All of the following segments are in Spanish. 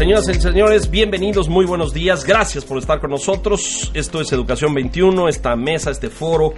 Señoras y señores, bienvenidos, muy buenos días, gracias por estar con nosotros. Esto es Educación 21, esta mesa, este foro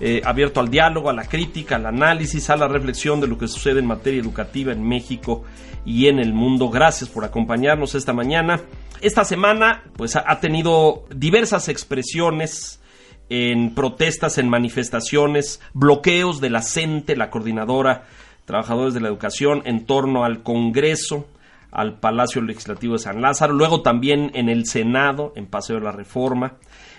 eh, abierto al diálogo, a la crítica, al análisis, a la reflexión de lo que sucede en materia educativa en México y en el mundo. Gracias por acompañarnos esta mañana. Esta semana, pues, ha, tenido diversas expresiones en protestas, en manifestaciones, bloqueos de la CENTE, la coordinadora Trabajadores de la Educación, en torno al Congreso al Palacio Legislativo de San Lázaro, luego también en el Senado, en Paseo de la Reforma,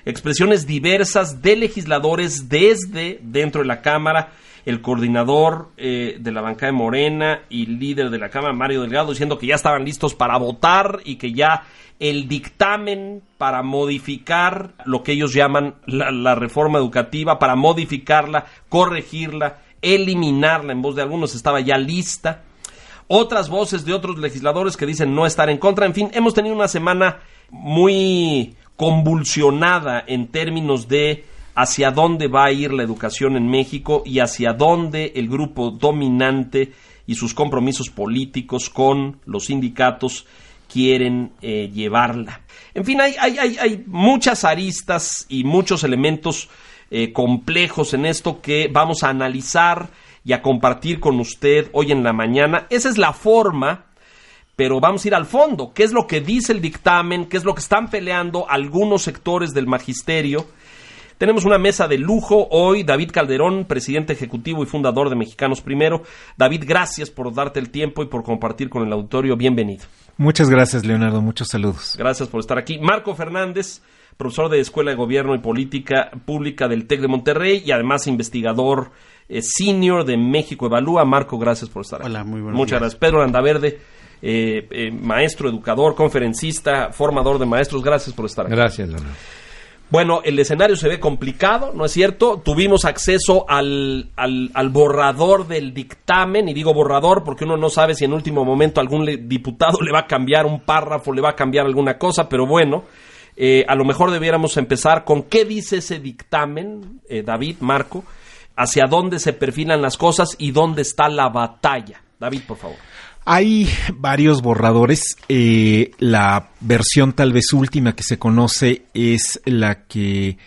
expresiones diversas de legisladores desde dentro de la Cámara, el coordinador eh, de la bancada de Morena y líder de la Cámara, Mario Delgado, diciendo que ya estaban listos para votar y que ya el dictamen para modificar lo que ellos llaman la, la reforma educativa, para modificarla, corregirla, eliminarla en voz de algunos, estaba ya lista otras voces de otros legisladores que dicen no estar en contra. En fin, hemos tenido una semana muy convulsionada en términos de hacia dónde va a ir la educación en México y hacia dónde el grupo dominante y sus compromisos políticos con los sindicatos quieren eh, llevarla. En fin, hay, hay, hay, hay, muchas aristas y muchos elementos eh, complejos en esto que vamos a analizar y a compartir con usted hoy en la mañana. Esa es la forma, pero vamos a ir al fondo. ¿Qué es lo que dice el dictamen? ¿Qué es lo que están peleando algunos sectores del magisterio? Tenemos una mesa de lujo hoy. David Calderón, presidente ejecutivo y fundador de Mexicanos Primero. David, gracias por darte el tiempo y por compartir con el auditorio. Bienvenido. Muchas gracias, Leonardo. Muchos saludos. Gracias por estar aquí. Marco Fernández, profesor de Escuela de Gobierno y Política Pública del TEC de Monterrey y además investigador eh, senior de México Evalúa. Marco, gracias por estar aquí. Hola, muy buenos Muchas días. gracias. Pedro Landaverde, eh, eh, maestro, educador, conferencista, formador de maestros. Gracias por estar aquí. Gracias, Leonardo. Bueno, el escenario se ve complicado, ¿no es cierto? Tuvimos acceso al, al, al, borrador del dictamen, y digo borrador porque uno no sabe si en último momento algún le, diputado le va a cambiar un párrafo, le va a cambiar alguna cosa, pero bueno, eh, a lo mejor debiéramos empezar con qué dice ese dictamen, eh, David, Marco, hacia dónde se perfilan las cosas y dónde está la batalla. David, por favor. Hay varios borradores. Eh, la versión tal vez última que se conoce es la que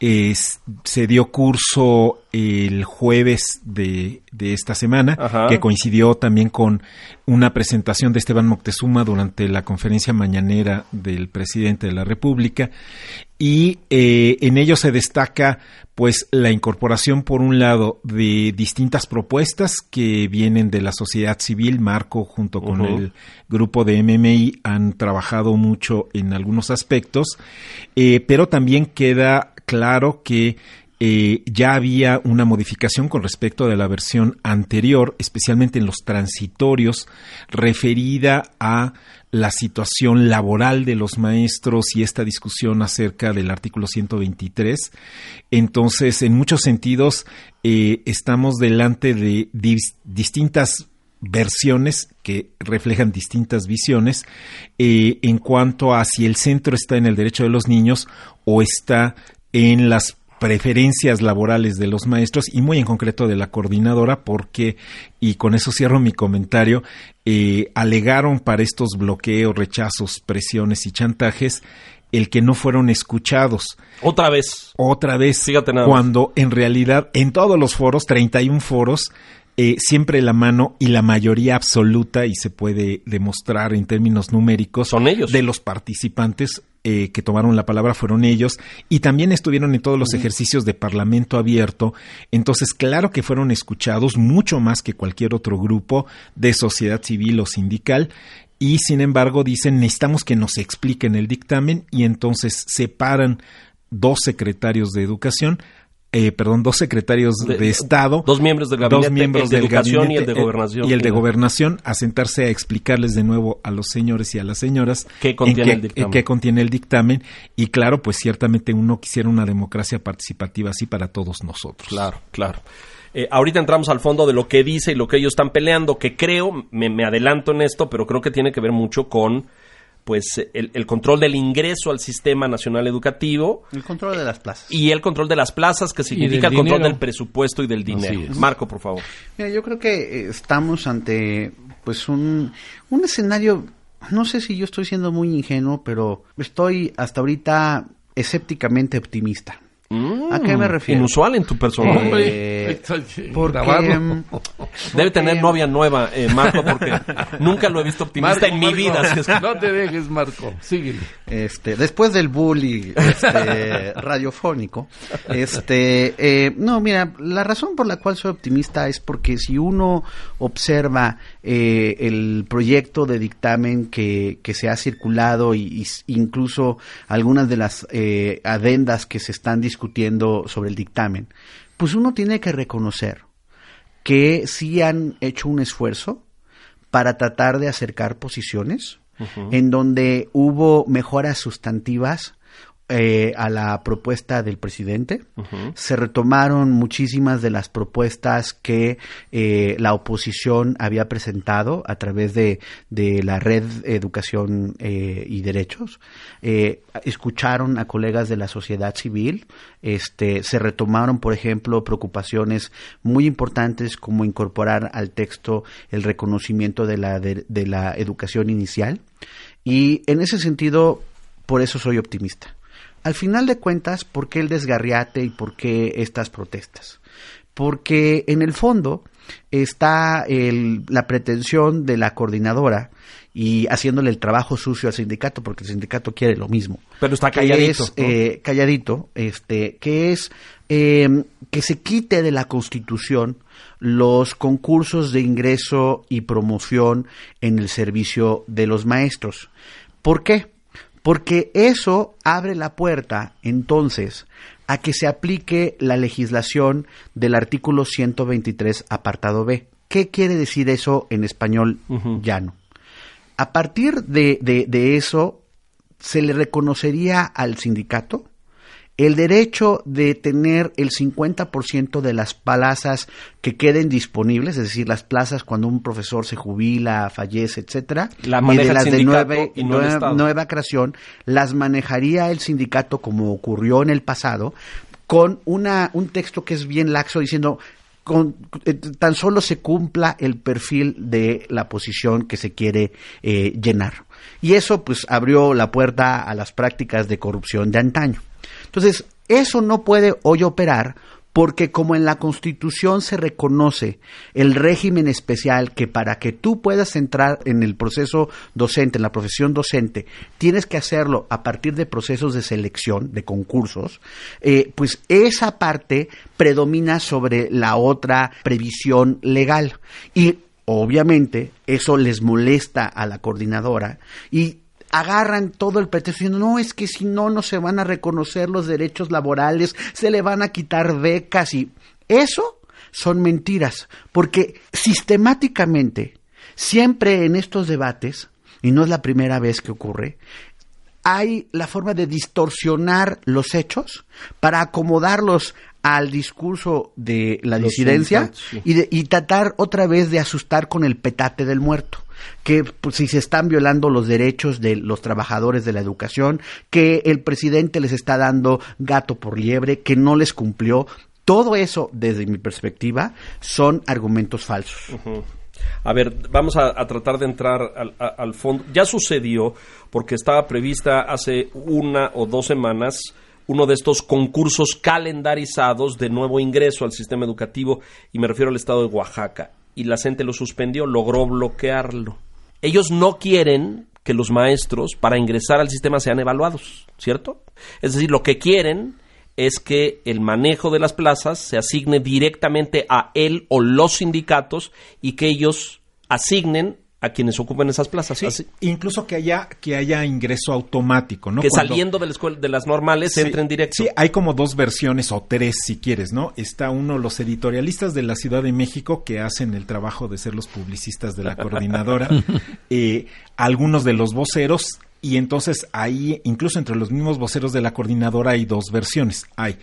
se dio curso el jueves de, de esta semana, Ajá. que coincidió también con una presentación de Esteban Moctezuma durante la conferencia mañanera del presidente de la República. Y eh, en ello se destaca pues la incorporación por un lado de distintas propuestas que vienen de la sociedad civil, Marco junto con Uh el grupo de MMI han trabajado mucho en algunos aspectos, eh, pero también queda claro que eh, ya había una modificación con respecto de la versión anterior, especialmente en los transitorios, referida a la situación laboral de los maestros y esta discusión acerca del artículo 123. Entonces, en muchos sentidos, eh, estamos delante de dis distintas versiones que reflejan distintas visiones eh, en cuanto a si el centro está en el derecho de los niños o está en las preferencias laborales de los maestros y muy en concreto de la coordinadora porque, y con eso cierro mi comentario, eh, alegaron para estos bloqueos, rechazos, presiones y chantajes el que no fueron escuchados. Otra vez. Otra vez. Fíjate nada cuando en realidad en todos los foros, 31 foros, eh, siempre la mano y la mayoría absoluta, y se puede demostrar en términos numéricos, son ellos. De los participantes eh, que tomaron la palabra fueron ellos y también estuvieron en todos los ejercicios de Parlamento abierto. Entonces, claro que fueron escuchados mucho más que cualquier otro grupo de sociedad civil o sindical. Y sin embargo, dicen necesitamos que nos expliquen el dictamen y entonces separan dos secretarios de educación eh, perdón, dos secretarios de, De- Estado, dos miembros del gabinete, dos miembros el de del educación y el de gabinete, gobernación. y el de gobernación a sentarse a explicarles de nuevo a los señores y a las señoras ¿Qué en contiene qué- el dictamen? en qué contiene el dictamen y claro, pues ciertamente uno quisiera una democracia participativa así para todos nosotros. Claro, claro. Eh, ahorita entramos al fondo de lo que dice y lo que ellos están peleando, que creo, me, me adelanto en esto, pero creo que tiene que ver mucho con pues el, el control del ingreso al sistema nacional educativo El control de las plazas. y el control de las plazas, que significa el control dinero. del presupuesto y del dinero. Marco, por favor. Mira, yo creo que eh, estamos ante pues un, un escenario, no sé si yo estoy siendo muy ingenuo, pero estoy hasta ahorita escépticamente optimista. ¿A qué me refiero? Inusual en tu persona. Hombre. Eh, porque, mm, Debe tener porque- novia nueva, eh, Marco, porque nunca lo he visto optimista Marco, en mi Marco, vida. así es que- No te dejes, Marco. Síguele. Este, después del bully este, radiofónico, este, eh, no, mira, la razón por la cual soy optimista es porque si uno observa eh, el proyecto de dictamen que, que se ha circulado s- incluso algunas de las eh, adendas que se están discutiendo sobre el dictamen, pues uno tiene que reconocer que sí han hecho un esfuerzo para tratar de acercar posiciones, en donde hubo mejoras sustantivas eh, a la propuesta del presidente. Se retomaron muchísimas de las propuestas que eh, la oposición había presentado a través de, de la red Educación eh, y Derechos. Eh, escucharon a colegas de la sociedad civil. Este, se retomaron, por ejemplo, preocupaciones muy importantes como incorporar al texto el reconocimiento de la, de, de la educación inicial. Y en ese sentido, por eso soy optimista. Al final de cuentas, ¿por qué el desgarriate y por qué estas protestas? Porque en el fondo está el- la pretensión de la coordinadora y haciéndole el trabajo sucio al sindicato, porque el sindicato quiere lo mismo. Pero está Que calladito. es, ¿no? eh, calladito, este, que es eh, que se quite de la Constitución los concursos de ingreso y promoción en el servicio de los maestros. ¿Por qué? Porque eso abre la puerta, entonces, a que se aplique la legislación del artículo 123, apartado B. ¿Qué quiere decir eso en español llano? A partir de, de- de eso, se le reconocería al sindicato el derecho de tener el 50% de las plazas que queden disponibles, es decir, las plazas cuando un profesor se jubila, fallece, etcétera, La y de las de nueve- y no el nueva- Estado. nueva creación, las manejaría el sindicato como ocurrió en el pasado, con una, un texto que es bien laxo diciendo con, eh, tan solo se cumpla el perfil de la posición que se quiere eh, llenar. Y eso pues abrió la puerta a las prácticas de corrupción de antaño. Entonces, eso no puede hoy operar porque como en la Constitución se reconoce el régimen especial que para que tú puedas entrar en el proceso docente, en la profesión docente, tienes que hacerlo a partir de procesos de selección, de concursos, eh, pues esa parte predomina sobre la otra previsión legal. Y obviamente eso les molesta a la coordinadora y agarran todo el pretexto diciendo, no, es que si no, no se van a reconocer los derechos laborales, se le van a quitar becas y eso son mentiras, porque sistemáticamente, siempre en estos debates, y no es la primera vez que ocurre, hay la forma de distorsionar los hechos para acomodarlos al discurso de la Los disidencia sí. y, de- y tratar otra vez de asustar con el petate del muerto. Que pues, si se están violando los derechos de los trabajadores de la educación, que el presidente les está dando gato por liebre, que no les cumplió. Todo eso, desde mi perspectiva, son argumentos falsos. A ver, vamos a, tratar de entrar al fondo. Ya sucedió, porque estaba prevista hace una o dos semanas uno de estos concursos calendarizados de nuevo ingreso al sistema educativo, y me refiero al estado de Oaxaca. Y la gente lo suspendió, logró bloquearlo. Ellos no quieren que los maestros para ingresar al sistema sean evaluados, ¿cierto? Es decir, lo que quieren es que el manejo de las plazas se asigne directamente a él o los sindicatos y que ellos asignen a quienes ocupen esas plazas. Sí, Así- incluso que haya que haya ingreso automático, ¿no? que Cuando- saliendo de, la escuela, de las normales Sí, entren directo. Sí, hay como dos versiones o tres si quieres, ¿no? Está uno, los editorialistas de la Ciudad de México que hacen el trabajo de ser los publicistas de la coordinadora, eh, algunos de los voceros y entonces ahí, incluso entre los mismos voceros de la coordinadora hay dos versiones. Hay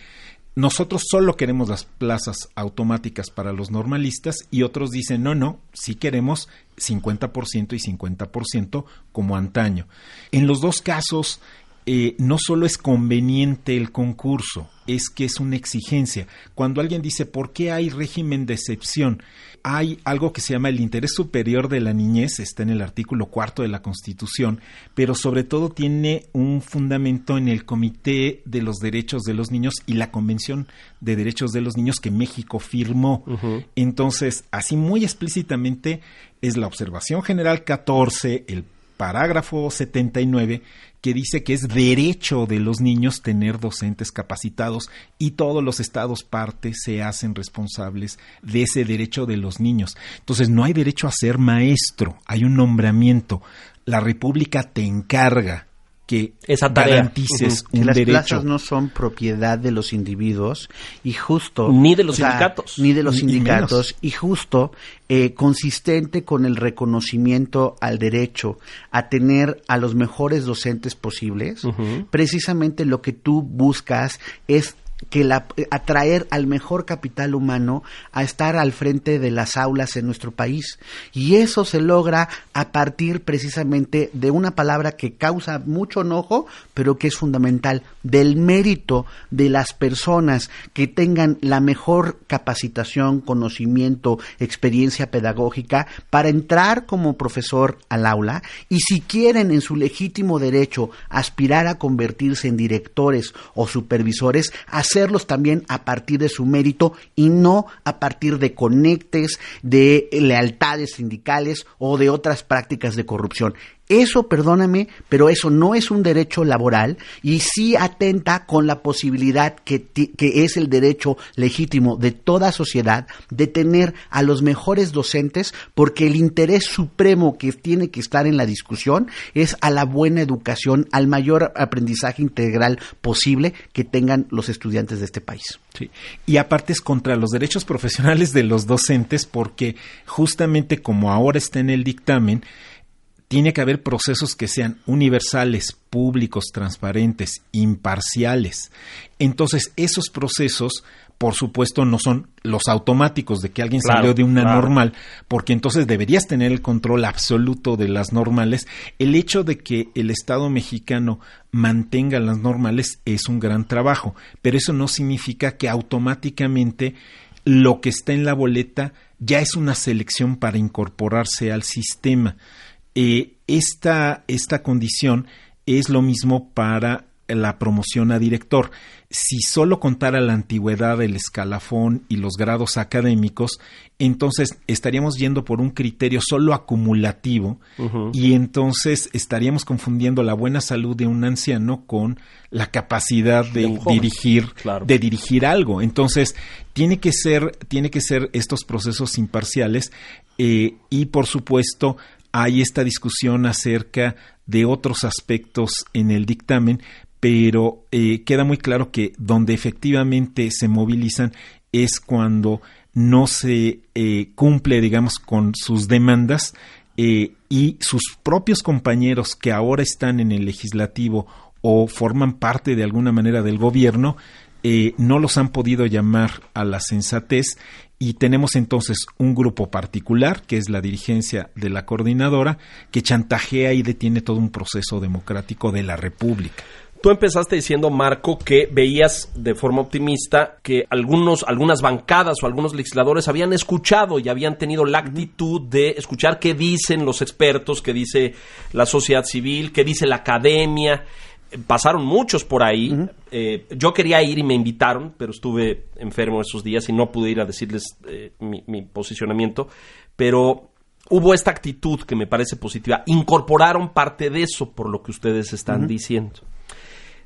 nosotros solo queremos las plazas automáticas para los normalistas y otros dicen, no, no, sí queremos 50% y 50% como antaño. En los dos casos, eh, no solo es conveniente el concurso, es que es una exigencia. Cuando alguien dice, ¿por qué hay régimen de excepción? Hay algo que se llama el interés superior de la niñez, está en el artículo cuarto de la Constitución, pero sobre todo tiene un fundamento en el Comité de los Derechos de los Niños y la Convención de Derechos de los Niños que México firmó. Entonces, así muy explícitamente, es la observación general 14, el parágrafo 79 que dice que es derecho de los niños tener docentes capacitados y todos los estados parte se hacen responsables de ese derecho de los niños. Entonces no hay derecho a ser maestro, hay un nombramiento. La República te encarga que Esa tarea. garantices Que un las derecho. plazas no son propiedad de los individuos y justo Ni de los sea, sindicatos. ni de los Ni- sindicatos y justo eh, consistente con el reconocimiento al derecho a tener a los mejores docentes posibles precisamente lo que tú buscas es que la, atraer al mejor capital humano a estar al frente de las aulas en nuestro país. Y eso se logra a partir precisamente de una palabra que causa mucho enojo, pero que es fundamental, del mérito de las personas que tengan la mejor capacitación, conocimiento, experiencia pedagógica para entrar como profesor al aula y si quieren en su legítimo derecho aspirar a convertirse en directores o supervisores, hacerlos también a partir de su mérito y no a partir de conectes, de lealtades sindicales o de otras prácticas de corrupción. Eso, perdóname, pero eso no es un derecho laboral y sí atenta con la posibilidad que, que es el derecho legítimo de toda sociedad de tener a los mejores docentes porque el interés supremo que tiene que estar en la discusión es a la buena educación, al mayor aprendizaje integral posible que tengan los estudiantes de este país. Y aparte es contra los derechos profesionales de los docentes porque justamente como ahora está en el dictamen, tiene que haber procesos que sean universales, públicos, transparentes, imparciales. Entonces, esos procesos, por supuesto, no son los automáticos de que alguien Claro, salió de una claro. normal, porque entonces deberías tener el control absoluto de las normales. El hecho de que el Estado mexicano mantenga las normales es un gran trabajo, pero eso no significa que automáticamente lo que está en la boleta ya es una selección para incorporarse al sistema. Eh, esta, esta condición es lo mismo para la promoción a director. Si solo contara la antigüedad, el escalafón y los grados académicos, entonces estaríamos yendo por un criterio solo acumulativo y entonces estaríamos confundiendo la buena salud de un anciano con la capacidad de, dirigir, Claro. de dirigir algo. Entonces, tiene que ser, tiene que ser estos procesos imparciales eh, y por supuesto hay esta discusión acerca de otros aspectos en el dictamen, pero eh, queda muy claro que donde efectivamente se movilizan es cuando no se eh, cumple, digamos, con sus demandas eh, y sus propios compañeros que ahora están en el legislativo o forman parte de alguna manera del gobierno, eh, no los han podido llamar a la sensatez y tenemos entonces un grupo particular, que es la dirigencia de la coordinadora, que chantajea y detiene todo un proceso democrático de la República. Tú empezaste diciendo, Marco, que veías de forma optimista que algunos, algunas bancadas o algunos legisladores habían escuchado y habían tenido la actitud de escuchar qué dicen los expertos, qué dice la sociedad civil, qué dice la academia. Pasaron muchos por ahí. Eh, yo quería ir y me invitaron, pero estuve enfermo esos días y no pude ir a decirles eh, mi, mi posicionamiento. Pero hubo esta actitud que me parece positiva. Incorporaron parte de eso por lo que ustedes están diciendo.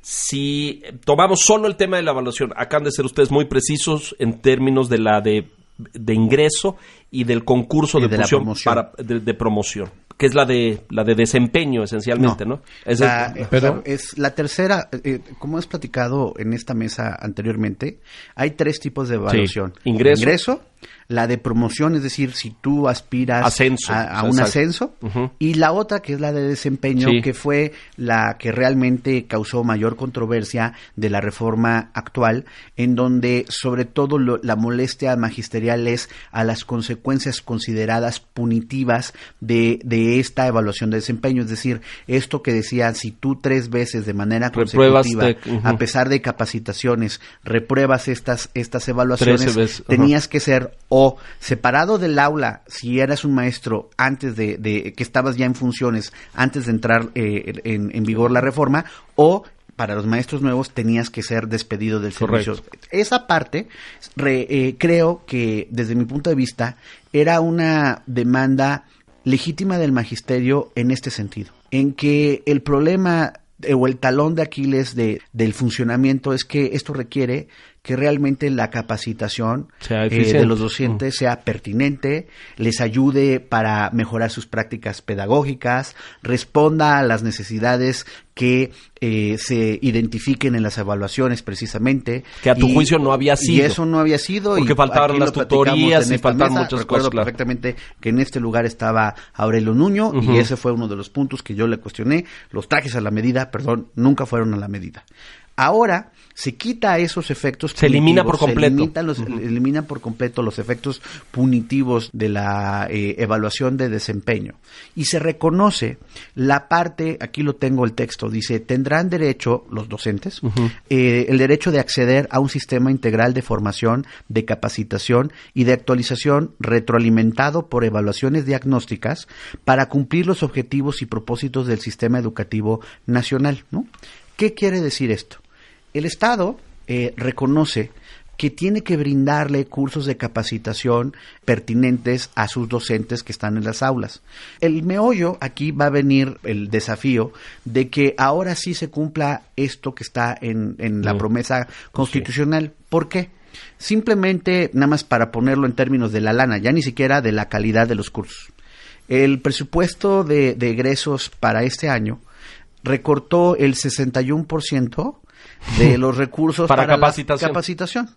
Si tomamos solo el tema de la evaluación, acaban de ser ustedes muy precisos en términos de la de, de ingreso y del concurso Y de, de la fusión promoción. para- de, de promoción. Que es la de la de desempeño esencialmente, ¿no? Esa La, es- eh, Pero- es la tercera, eh, como has platicado en esta mesa anteriormente, hay tres tipos de evaluación. Sí, ingreso. La de promoción, es decir, si tú aspiras Ascenso, a, un ascenso, y la otra que es la de desempeño, Sí. que fue la que realmente causó mayor controversia de la reforma actual, en donde sobre todo lo- la molestia magisterial es a las consecuencias consideradas punitivas de, de esta evaluación de desempeño, es decir, esto que decía, si tú tres veces de manera consecutiva, de- a pesar de capacitaciones, repruebas estas, estas evaluaciones, tenías que ser o separado del aula si eras un maestro antes de, de- que estabas ya en funciones antes de entrar eh, en, en vigor la reforma o para los maestros nuevos tenías que ser despedido del Correcto. servicio. Esa parte re- eh, creo que desde mi punto de vista era una demanda legítima del magisterio en este sentido, en que el problema eh, o el talón de Aquiles de, del funcionamiento es que esto requiere que realmente la capacitación eh, de los docentes sea pertinente, les ayude para mejorar sus prácticas pedagógicas, responda a las necesidades que eh, se identifiquen en las evaluaciones precisamente. Que a tu juicio no había sido. Y eso no había sido. Porque y faltaban las tutorías y faltaban mesa. muchas Recuerdo cosas, claro. perfectamente que en este lugar estaba Aurelio Nuño y ese fue uno de los puntos que yo le cuestioné. Los trajes a la medida, perdón, nunca fueron a la medida. Ahora se quita esos efectos Se elimina por completo. Se los, elimina por completo los efectos punitivos de la eh, evaluación de desempeño y se reconoce la parte, aquí lo tengo el texto, dice, tendrán derecho los docentes, eh, el derecho de acceder a un sistema integral de formación, de capacitación y de actualización retroalimentado por evaluaciones diagnósticas para cumplir los objetivos y propósitos del sistema educativo nacional. ¿no? ¿Qué quiere decir esto? El Estado eh, reconoce que tiene que brindarle cursos de capacitación pertinentes a sus docentes que están en las aulas. El meollo aquí va a venir el desafío de que ahora sí se cumpla esto que está en, en la Mm. promesa constitucional. ¿Por qué? Simplemente, nada más para ponerlo en términos de la lana, ya ni siquiera de la calidad de los cursos. El presupuesto de, de egresos para este año recortó el 61% de los recursos Para la capacitación. capacitación.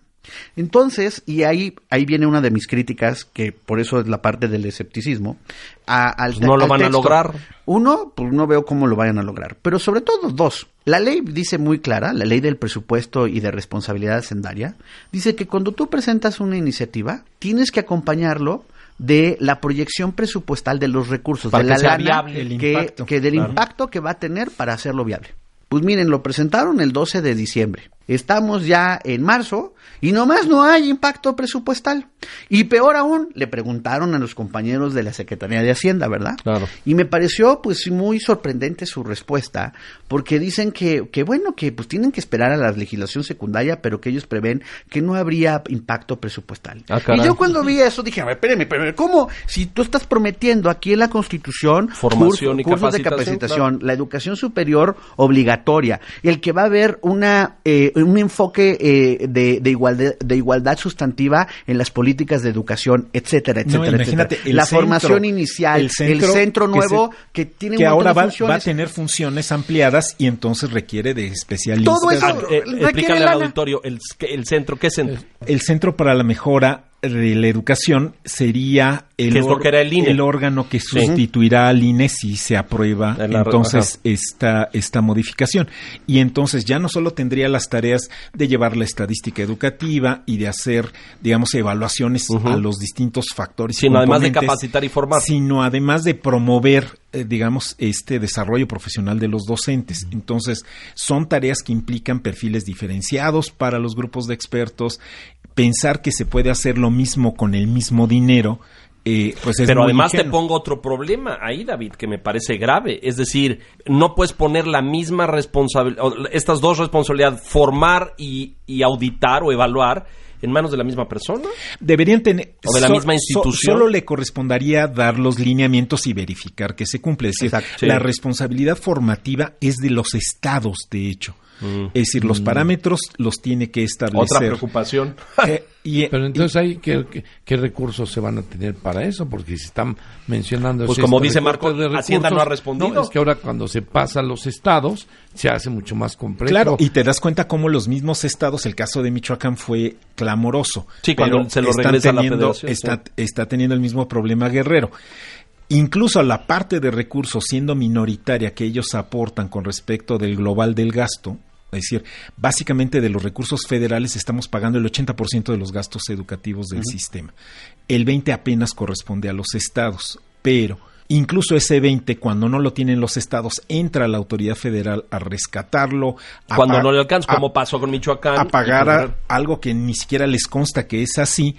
Entonces, y ahí, ahí viene una de mis críticas, que por eso es la parte del escepticismo. a- al, Pues no lo al van a lograr. Uno, pues no veo cómo lo vayan a lograr. Pero sobre todo, dos. La ley dice muy clara, la ley del presupuesto y de responsabilidad hacendaria, dice que cuando tú presentas una iniciativa, tienes que acompañarlo de la proyección presupuestal de los recursos, Para de que la sea lana viable el que, impacto, que del claro. impacto que va a tener para hacerlo viable. Pues miren, lo presentaron el 12 de diciembre. Estamos ya en marzo y nomás no hay impacto presupuestal. Y peor aún, le preguntaron a los compañeros de la Secretaría de Hacienda, ¿verdad? Claro. Y me pareció pues muy sorprendente su respuesta, porque dicen que, que bueno, que pues tienen que esperar a la legislación secundaria, pero que ellos prevén que no habría impacto presupuestal. Ah, y yo cuando vi eso dije, a ver, espérame, espérame, ¿cómo? Si tú estás prometiendo aquí en la Constitución Formación y cursos de capacitación, capacitación, la educación superior obligatoria, el que va a haber una eh, un enfoque eh, de, de igualdad de igualdad sustantiva en las políticas de educación, etcétera, No, etcétera, imagínate, etcétera. el La centro- formación inicial, el centro, que nuevo se- que, tiene que un ahora de va, va a tener funciones ampliadas y entonces requiere de especialistas. Todo eso- Ah, eh, explícale al auditorio, el, el centro, ¿qué centro? El Centro para la Mejora de la Educación sería el, or- que era el órgano que sustituirá al INE si se aprueba la- entonces ajá. esta, esta modificación. Y entonces ya no solo tendría las tareas de llevar la estadística educativa y de hacer, digamos, evaluaciones a los distintos factores. Sino además de capacitar y formar. Sino además de promover, eh, digamos, este desarrollo profesional de los docentes. Entonces, son tareas que implican perfiles diferenciados para los grupos de expertos. Pensar que se puede hacer lo mismo con el mismo dinero, eh, pues es Pero muy además te pongo otro problema ahí, David, que me parece grave. Es decir, no puedes poner la misma responsabilidad, estas dos responsabilidades, formar y, y auditar o evaluar, en manos de la misma persona. Deberían tener. O de la so- misma so- institución. solo le correspondería dar los lineamientos y verificar que se cumple. Es decir, Exacto. Sí. la responsabilidad formativa es de los estados, de hecho. Es decir, los parámetros los tiene que establecer. Otra preocupación. Eh, y, Pero entonces ahí, ¿qué, qué, qué recursos se van a tener para eso? Porque si están mencionando... Pues como recorte dice Marco, de Hacienda no ha recursos, respondido. no, es que ahora cuando se pasa a los estados, se hace mucho más complejo. Claro, y te das cuenta cómo los mismos estados, el caso de Michoacán fue clamoroso. Sí, cuando se lo están la teniendo- federación, Está, está teniendo el mismo problema Guerrero. Incluso la parte de recursos siendo minoritaria que ellos aportan con respecto del global del gasto, es decir, básicamente de los recursos federales estamos pagando el 80% de los gastos educativos del sistema. El 20 apenas corresponde a los estados, pero incluso ese 20 cuando no lo tienen los estados entra la autoridad federal a rescatarlo, a Cuando no le alcanza, como pasó con Michoacán. a pagar a- algo que ni siquiera les consta que es así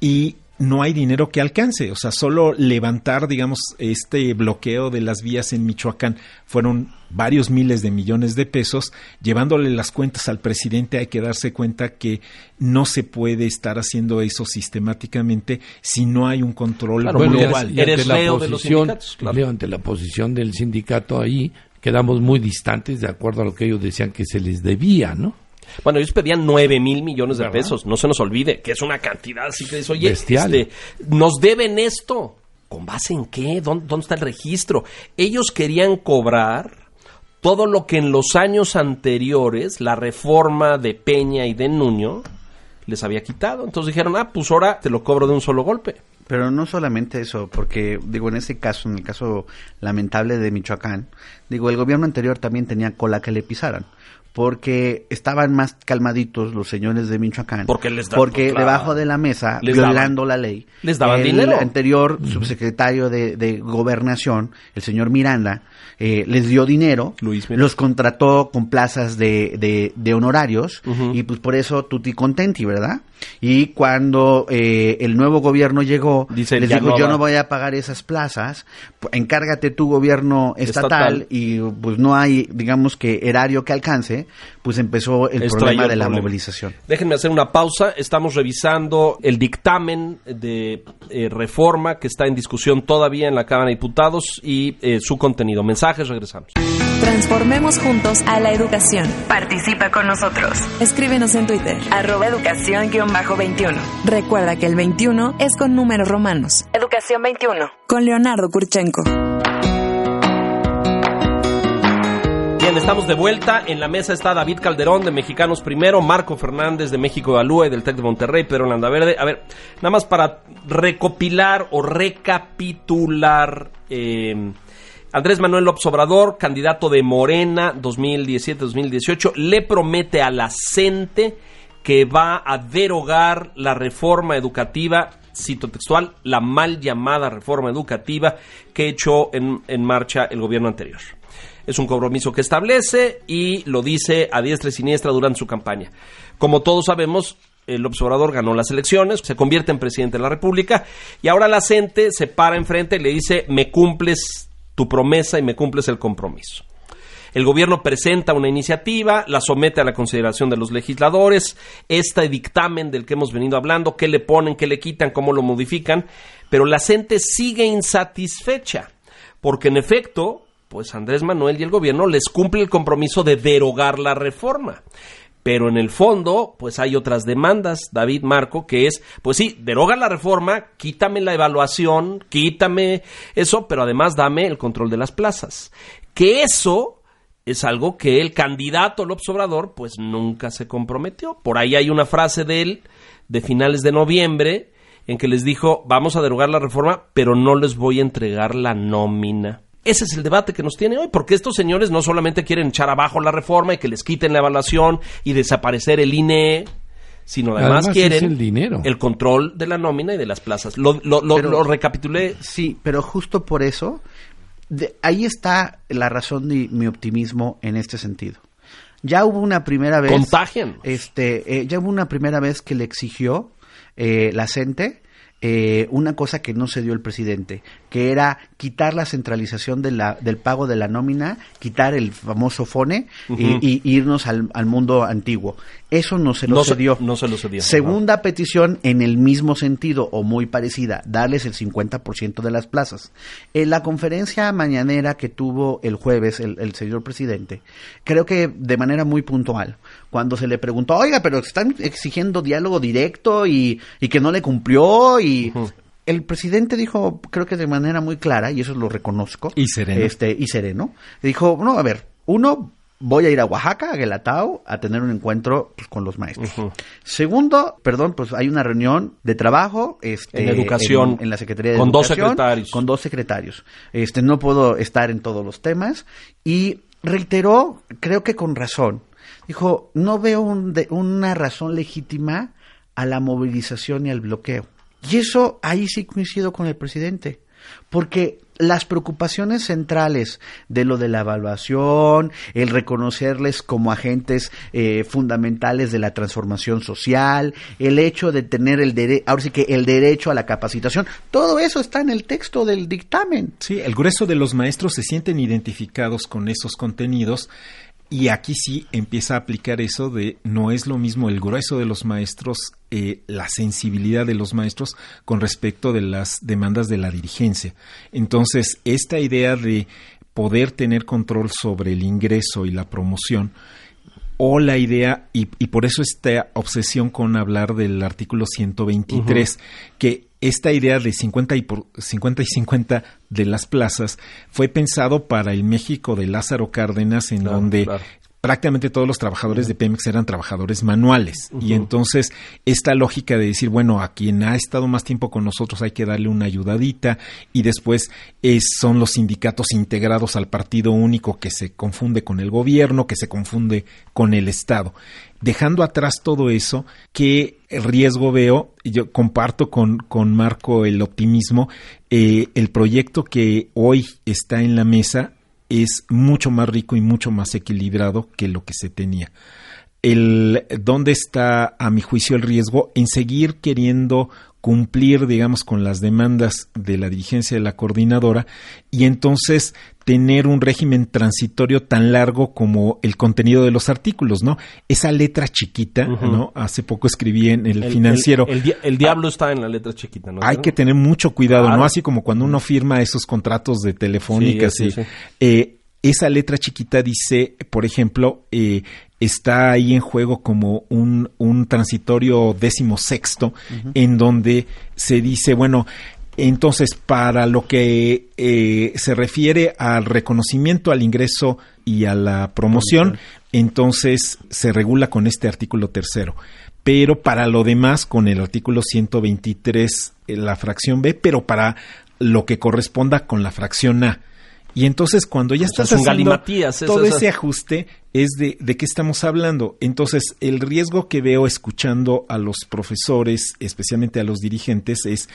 y no hay dinero que alcance. O sea, solo levantar, digamos, este bloqueo de las vías en Michoacán fueron varios miles de millones de pesos. Llevándole las cuentas al presidente hay que darse cuenta que no se puede estar haciendo eso sistemáticamente si no hay un control Claro, Bueno, global. ante Eres la reo de los posición- sindicatos, claro. Leo, ante la posición del sindicato ahí, quedamos muy distantes de acuerdo a lo que ellos decían que se les debía, ¿no? Bueno, ellos pedían 9 mil millones de ¿Verdad? pesos. No se nos olvide que es una cantidad así que dice, oye, Bestial. este, nos deben esto. ¿Con base en qué? ¿Dónde, dónde está el registro? Ellos querían cobrar todo lo que en los años anteriores la reforma de Peña y de Nuño les había quitado. Entonces dijeron, ah, pues ahora te lo cobro de un solo golpe. Pero no solamente eso, porque digo, en ese caso, en el caso lamentable de Michoacán, digo, el gobierno anterior también tenía cola que le pisaran. Porque estaban más calmaditos los señores de Michoacán. Porque les da- Porque claro. debajo de la mesa, Les violando la ley, les daban el dinero. anterior subsecretario de, de Gobernación, el señor Miranda, eh, les dio dinero, Luis Miranda. los contrató con plazas de, de, de honorarios, y pues por eso tutti contenti, ¿verdad? Y cuando eh, el nuevo gobierno llegó, Dice, les dijo, no yo va". no voy a pagar esas plazas, encárgate tu gobierno estatal, Estatal. y pues no hay, digamos que erario que alcance, pues empezó el Extrayó problema el de la problema. movilización. Déjenme hacer una pausa. Estamos revisando el dictamen de eh, reforma que está en discusión todavía en la Cámara de Diputados y eh, su contenido. Mensajes, regresamos. Transformemos juntos a la educación. Participa con nosotros. Escríbenos en Twitter. Arroba educación-21. Recuerda que el 21 es con números romanos. Educación 21. Con Leonardo Kurchenko. Bien, estamos de vuelta. En la mesa está David Calderón de Mexicanos Primero, Marco Fernández de México Evalúe, del TEC de Monterrey, Pedro Landaverde. A ver, nada más para recopilar o recapitular. eh, Andrés Manuel López Obrador, candidato de Morena 2017-2018, le promete a la CENTE que va a derogar la reforma educativa, cito textual, la mal llamada reforma educativa que echó en, marcha el gobierno anterior. Es un compromiso que establece y lo dice a diestra y siniestra durante su campaña. Como todos sabemos, el observador ganó las elecciones, se convierte en presidente de la República y ahora la CENTE se para enfrente y le dice, me cumples tu promesa y me cumples el compromiso. El gobierno presenta una iniciativa, la somete a la consideración de los legisladores, este dictamen del que hemos venido hablando, qué le ponen, qué le quitan, cómo lo modifican, pero la gente sigue insatisfecha, porque en efecto, pues Andrés Manuel y el gobierno les cumple el compromiso de derogar la reforma. Pero en el fondo, pues hay otras demandas, David Marco, que es, pues sí, deroga la reforma, quítame la evaluación, quítame eso, pero además dame el control de las plazas. Que eso es algo que el candidato López Obrador, pues nunca se comprometió. Por ahí hay una frase de él de finales de noviembre en que les dijo, vamos a derogar la reforma, pero no les voy a entregar la nómina. Ese es el debate que nos tiene hoy, porque estos señores no solamente quieren echar abajo la reforma y que les quiten la evaluación y desaparecer el INE, sino además, Además, quieren el dinero. el control de la nómina y de las plazas. Lo, lo, lo- Pero- lo recapitulé. Sí, pero justo por eso, de- ahí está la razón de mi optimismo en este sentido. Ya hubo una primera vez. Contagian. Este, eh, ya hubo una primera vez que le exigió eh, la CENTE eh, una cosa que no se dio el presidente, que era quitar la centralización de la, del pago de la nómina, quitar el famoso FONE y, y irnos al, al mundo antiguo. Eso no se lo No se- cedió. no se lo cedió. Segunda petición en el mismo sentido o muy parecida, darles el 50% de las plazas. En la conferencia mañanera que tuvo el jueves el, el señor presidente, creo que de manera muy puntual, cuando se le preguntó, oiga, pero están exigiendo diálogo directo y, y que no le cumplió y... El presidente dijo, creo que de manera muy clara, y eso lo reconozco. Y sereno. Este, y sereno. Dijo, no, a ver, uno, voy a ir a Oaxaca, a Guelatao, a tener un encuentro pues, con los maestros. Segundo, perdón, pues hay una reunión de trabajo este, En educación, en, en la Secretaría de con dos Educación, secretarios. Con dos secretarios. Este, no puedo estar en todos los temas. Y reiteró, creo que con razón, dijo, no veo un de- una razón legítima a la movilización y al bloqueo. Y eso ahí sí coincido con el presidente, porque las preocupaciones centrales de lo de la evaluación, el reconocerles como agentes eh, fundamentales de la transformación social, el hecho de tener el derecho, ahora sí que el derecho a la capacitación, todo eso está en el texto del dictamen. Sí, el grueso de los maestros se sienten identificados con esos contenidos y aquí sí empieza a aplicar eso de no es lo mismo el grueso de los maestros, eh, la sensibilidad de los maestros con respecto de las demandas de la dirigencia. Entonces, esta idea de poder tener control sobre el ingreso y la promoción o la idea, y, y por eso esta obsesión con hablar del artículo 123, que esta idea de 50 y, por, 50 y 50 de las plazas fue pensado para el México de Lázaro Cárdenas, en Claro, donde claro. Prácticamente todos los trabajadores de Pemex eran trabajadores manuales. Y entonces esta lógica de decir, bueno, a quien ha estado más tiempo con nosotros hay que darle una ayudadita y después es, son los sindicatos integrados al partido único que se confunde con el gobierno, que se confunde con el Estado. Dejando atrás todo eso, ¿qué riesgo veo? Yo comparto con, con Marco el optimismo. Eh, el proyecto que hoy está en la mesa es mucho más rico y mucho más equilibrado que lo que se tenía. El, ¿Dónde está, a mi juicio, el riesgo? En seguir queriendo cumplir, digamos, con las demandas de la dirigencia de la coordinadora y entonces tener un régimen transitorio tan largo como el contenido de los artículos, ¿no? Esa letra chiquita. ¿no? Hace poco escribí en el, El- financiero. El, el di- el diablo está en la letra chiquita, ¿no? Hay que tener mucho cuidado, Claro. ¿no? Así como cuando uno firma esos contratos de telefónicas. Sí, y, sí, sí. eh, esa letra chiquita dice, por ejemplo, eh, está ahí en juego como un, un transitorio décimo sexto, en donde se dice, bueno, entonces para lo que eh, se refiere al reconocimiento, al ingreso y a la promoción, entonces se regula con este artículo tercero pero para lo demás con el artículo 123 eh, la fracción B, pero para lo que corresponda con la fracción A. Y entonces cuando ya O sea, estás es haciendo todo es- ese ajuste es de, de qué estamos hablando. Entonces el riesgo que veo escuchando a los profesores, especialmente a los dirigentes, es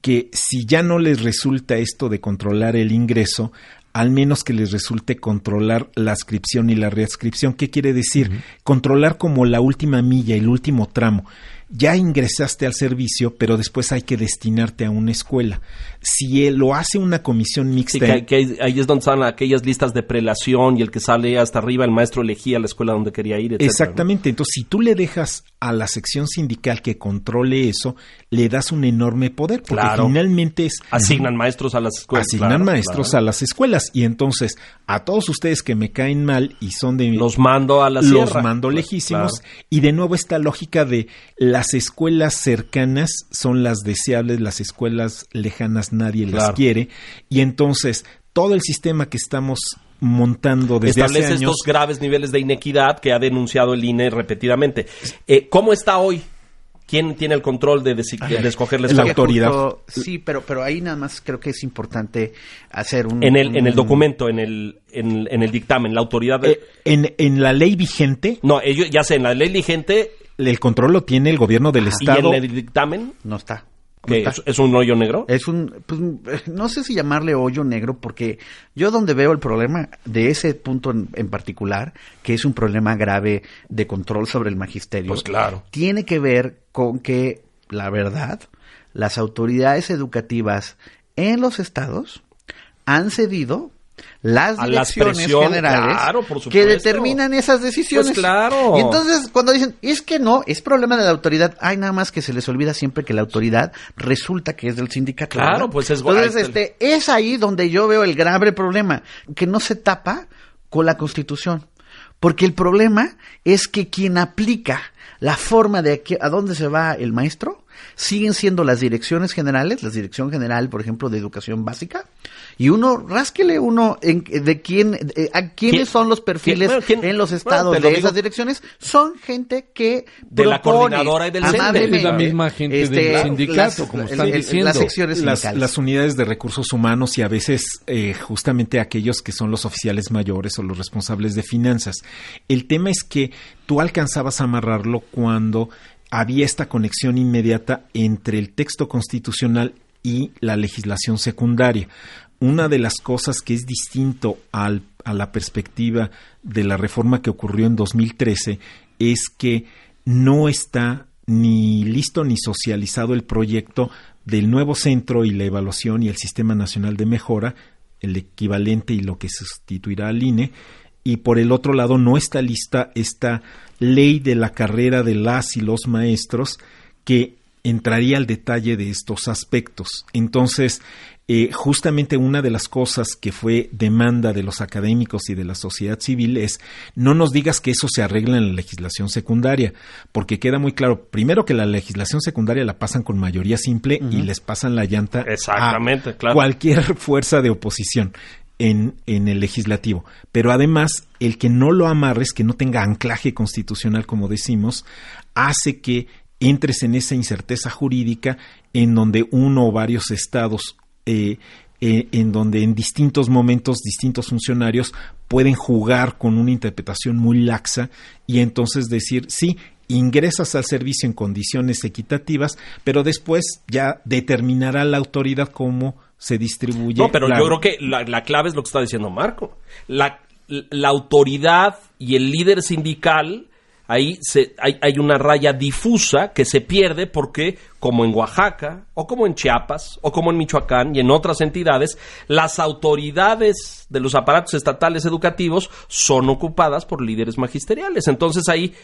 que si ya no les resulta esto de controlar el ingreso, al menos que les resulte controlar la ascripción y la readscripción. ¿Qué quiere decir? Controlar como la última milla, el último tramo. Ya ingresaste al servicio, pero después hay que destinarte a una escuela. Si él lo hace una comisión Sí, mixta, que, que ahí- es donde están aquellas listas de prelación y el que sale hasta arriba, el maestro elegía la escuela donde quería ir, etcétera, ¿no? Exactamente. Entonces, si tú le dejas a la sección sindical que controle eso, le das un enorme poder, porque Claro. finalmente es Asignan maestros a las escuelas. asignan claro, maestros claro. a las escuelas y entonces a todos ustedes que me caen mal y son de Los mando a la los sierra. mando lejísimos y de nuevo esta lógica de las escuelas cercanas son las deseables, las escuelas lejanas nadie las Claro. quiere y entonces todo el sistema que estamos montando desde Establece hace años estos graves niveles de inequidad que ha denunciado el INE repetidamente. Eh, ¿Cómo está hoy? ¿Quién tiene el control de, escogerles La autoridad. justo- sí, pero, pero ahí nada más creo que es importante hacer un... en el en el un- documento, en el en, en el dictamen, la autoridad de, Eh, en, en la ley vigente no, ellos ya sé, en la ley vigente el control lo tiene el gobierno del y estado en el dictamen No está. Está. es, es un hoyo negro. Es un, pues, no sé si llamarle hoyo negro, porque yo donde veo el problema de ese punto en, en particular, que es un problema grave de control sobre el magisterio, Pues claro. tiene que ver con que, la verdad, las autoridades educativas en los estados han cedido las direcciones presión, generales claro, que determinan esas decisiones. Pues claro. Y entonces cuando dicen, es que no, es problema de la autoridad, hay nada más que se les olvida siempre que la autoridad resulta que es del sindicato. Claro, ¿verdad? pues es- Entonces, este, es ahí donde yo veo el grave problema, que no se tapa con la Constitución. Porque el problema es que quien aplica la forma de a, qué- a dónde se va el maestro siguen siendo las direcciones generales, la Dirección General, por ejemplo, de Educación Básica, y uno, rásquele uno en- de quién, eh, a quiénes ¿Quién- son los perfiles quién- bueno, quién- en los estados lo de digo- esas direcciones, son gente que De la coordinadora y del CENTE. amablemente, Es la misma gente del sindicato, como están el- el- diciendo. Las secciones las unidades de recursos humanos y a veces eh, justamente aquellos que son los oficiales mayores o los responsables de finanzas. El tema es que tú alcanzabas a amarrarlo cuando había esta conexión inmediata entre el texto constitucional y la legislación secundaria. Una de las cosas que es distinto al- a la perspectiva de la reforma que ocurrió en 2013 es que no está ni listo ni socializado el proyecto del nuevo centro y la evaluación y el Sistema Nacional de Mejora, el equivalente y lo que sustituirá al INE, y por el otro lado no está lista esta ley de la carrera de las y los maestros que entraría al detalle de estos aspectos. Entonces, eh, justamente una de las cosas que fue demanda de los académicos y de la sociedad civil es no nos digas que eso se arregla en la legislación secundaria, porque queda muy claro, primero que la legislación secundaria la pasan con mayoría simple y les pasan la llanta Exactamente, a claro. cualquier fuerza de oposición. En, en el legislativo. Pero además, el que no lo amarres, que no tenga anclaje constitucional, como decimos, hace que entres en esa incerteza jurídica en donde uno o varios estados, eh, eh, en donde en distintos momentos distintos funcionarios pueden jugar con una interpretación muy laxa y entonces decir, sí, ingresas al servicio en condiciones equitativas, pero después ya determinará la autoridad cómo se distribuye. No, pero la- yo creo que la, la clave es lo que está diciendo Marco. La, la autoridad y el líder sindical, ahí se, hay, hay una raya difusa que se pierde porque, como en Oaxaca, o como en Chiapas, o como en Michoacán y en otras entidades, las autoridades de los aparatos estatales educativos son ocupadas por líderes magisteriales. Entonces ahí,